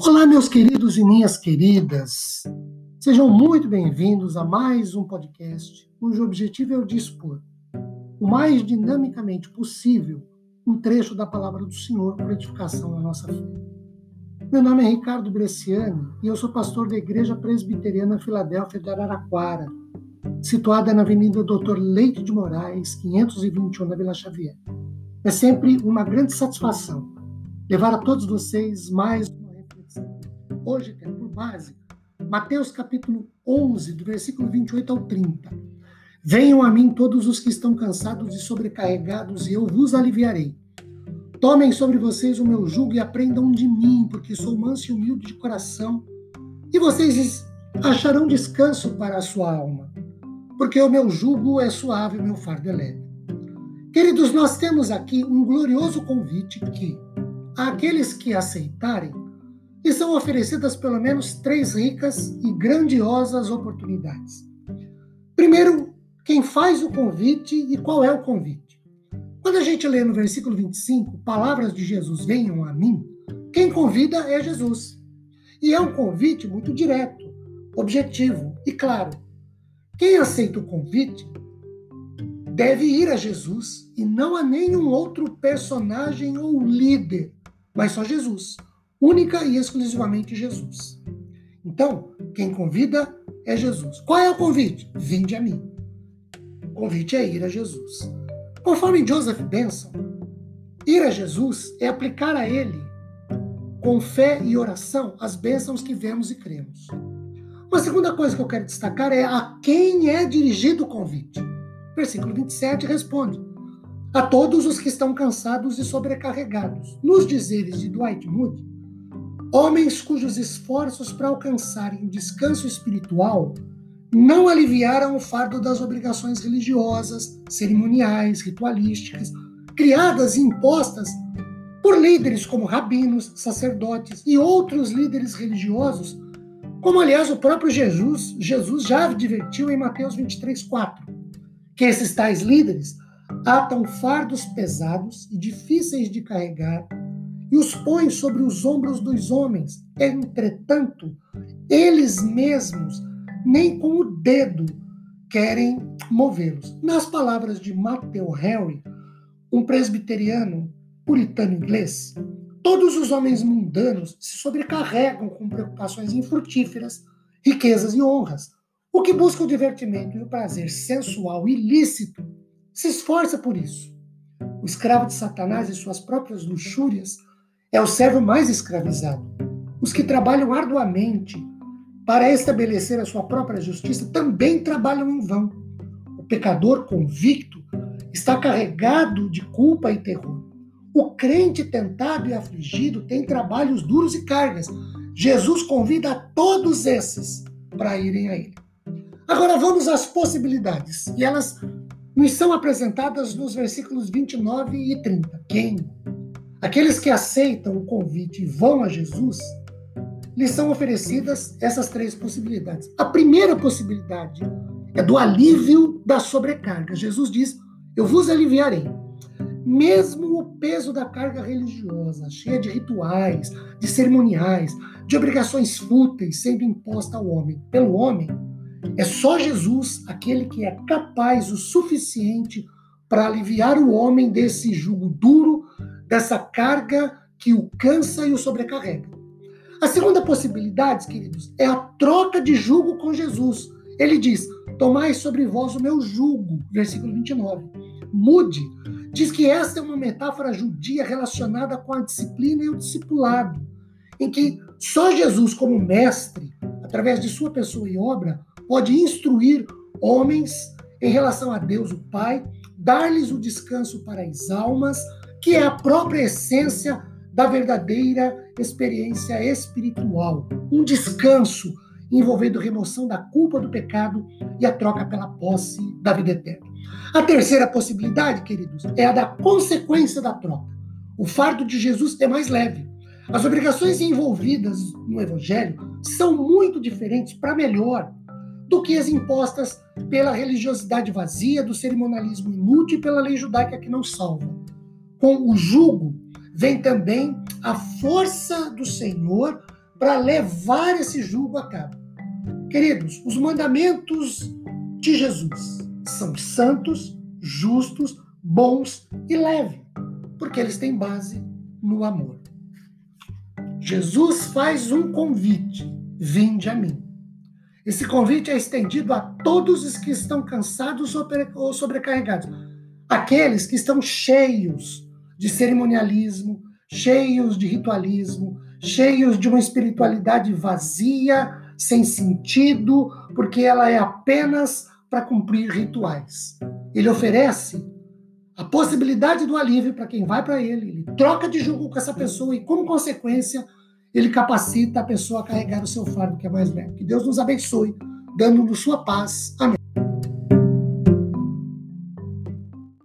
Olá, meus queridos e minhas queridas. Sejam muito bem-vindos a mais um podcast cujo objetivo é o dispor o mais dinamicamente possível um trecho da palavra do Senhor para edificação da nossa fé. Meu nome é Ricardo Bresciani e eu sou pastor da Igreja Presbiteriana Filadélfia de Araraquara, situada na Avenida Doutor Leite de Moraes, 521, na Vila Xavier. É sempre uma grande satisfação levar a todos vocês mais reflexão. Hoje tem por base Mateus capítulo 11, do versículo 28 ao 30. Venham a mim todos os que estão cansados e sobrecarregados, e eu vos aliviarei. Tomem sobre vocês o meu jugo e aprendam de mim, porque sou manso e humilde de coração, e vocês acharão descanso para a sua alma, porque o meu jugo é suave e o meu fardo é leve. Queridos, nós temos aqui um glorioso convite que, àqueles que aceitarem, lhes são oferecidas pelo menos três ricas e grandiosas oportunidades. Primeiro, quem faz o convite e qual é o convite. Quando a gente lê no versículo 25, palavras de Jesus venham a mim, quem convida é Jesus. E é um convite muito direto, objetivo e claro. Quem aceita o convite deve ir a Jesus e não a nenhum outro personagem ou líder mas só Jesus. Única e exclusivamente Jesus. Então, quem convida é Jesus. Qual é o convite? Vinde a mim. O convite é ir a Jesus. Conforme Joseph Benson, ir a Jesus é aplicar a ele, com fé e oração, as bênçãos que vemos e cremos. Uma segunda coisa que eu quero destacar é a quem é dirigido o convite. Versículo 27 responde: a todos os que estão cansados e sobrecarregados. Nos dizeres de Dwight Moody, homens cujos esforços para alcançarem o descanso espiritual não aliviaram o fardo das obrigações religiosas, cerimoniais, ritualísticas, criadas e impostas por líderes como rabinos, sacerdotes e outros líderes religiosos, como aliás o próprio Jesus, Jesus já advertiu em Mateus 23, 4, que esses tais líderes atam fardos pesados e difíceis de carregar e os põem sobre os ombros dos homens. Entretanto, eles mesmos nem com o dedo querem movê-los. Nas palavras de Matthew Henry, um presbiteriano puritano inglês, todos os homens mundanos se sobrecarregam com preocupações infrutíferas, riquezas e honras. O que busca o divertimento e o prazer sensual ilícito se esforça por isso. O escravo de Satanás e suas próprias luxúrias é o servo mais escravizado. Os que trabalham arduamente para estabelecer a sua própria justiça também trabalham em vão. O pecador convicto está carregado de culpa e terror. O crente tentado e afligido tem trabalhos duros e cargas. Jesus convida a todos esses para irem a ele. Agora vamos às possibilidades. E elas nos são apresentadas nos versículos 29 e 30. Quem? Aqueles que aceitam o convite e vão a Jesus, lhes são oferecidas essas três possibilidades. A primeira possibilidade é do alívio da sobrecarga. Jesus diz: Eu vos aliviarei. Mesmo o peso da carga religiosa, cheia de rituais, de cerimoniais, de obrigações fúteis sendo imposta ao homem pelo homem, é só Jesus aquele que é capaz o suficiente para aliviar o homem desse jugo duro, dessa carga que o cansa e o sobrecarrega. A segunda possibilidade, queridos, é a troca de jugo com Jesus. Ele diz: Tomai sobre vós o meu jugo, versículo 29. Mude diz que esta é uma metáfora judia relacionada com a disciplina e o discipulado, em que só Jesus, como mestre, através de sua pessoa e obra, pode instruir homens em relação a Deus, o Pai, dar-lhes o descanso para as almas, que é a própria essência da verdadeira experiência espiritual. Um descanso envolvendo remoção da culpa do pecado e a troca pela posse da vida eterna. A terceira possibilidade, queridos, é a da consequência da troca. O fardo de Jesus é mais leve. As obrigações envolvidas no Evangelho são muito diferentes para melhor do que as impostas pela religiosidade vazia, do cerimonialismo inútil e pela lei judaica que não salva. Com o jugo vem também a força do Senhor para levar esse jugo a cabo. Queridos, os mandamentos de Jesus são santos, justos, bons e leves, porque eles têm base no amor. Jesus faz um convite: vinde a mim. Esse convite é estendido a todos os que estão cansados ou sobrecarregados, aqueles que estão cheios de cerimonialismo, cheios de ritualismo, cheios de uma espiritualidade vazia, sem sentido, porque ela é apenas para cumprir rituais. Ele oferece a possibilidade do alívio para quem vai para ele, ele troca de jugo com essa pessoa e, como consequência, ele capacita a pessoa a carregar o seu fardo, que é mais leve. Que Deus nos abençoe, dando-nos sua paz. Amém.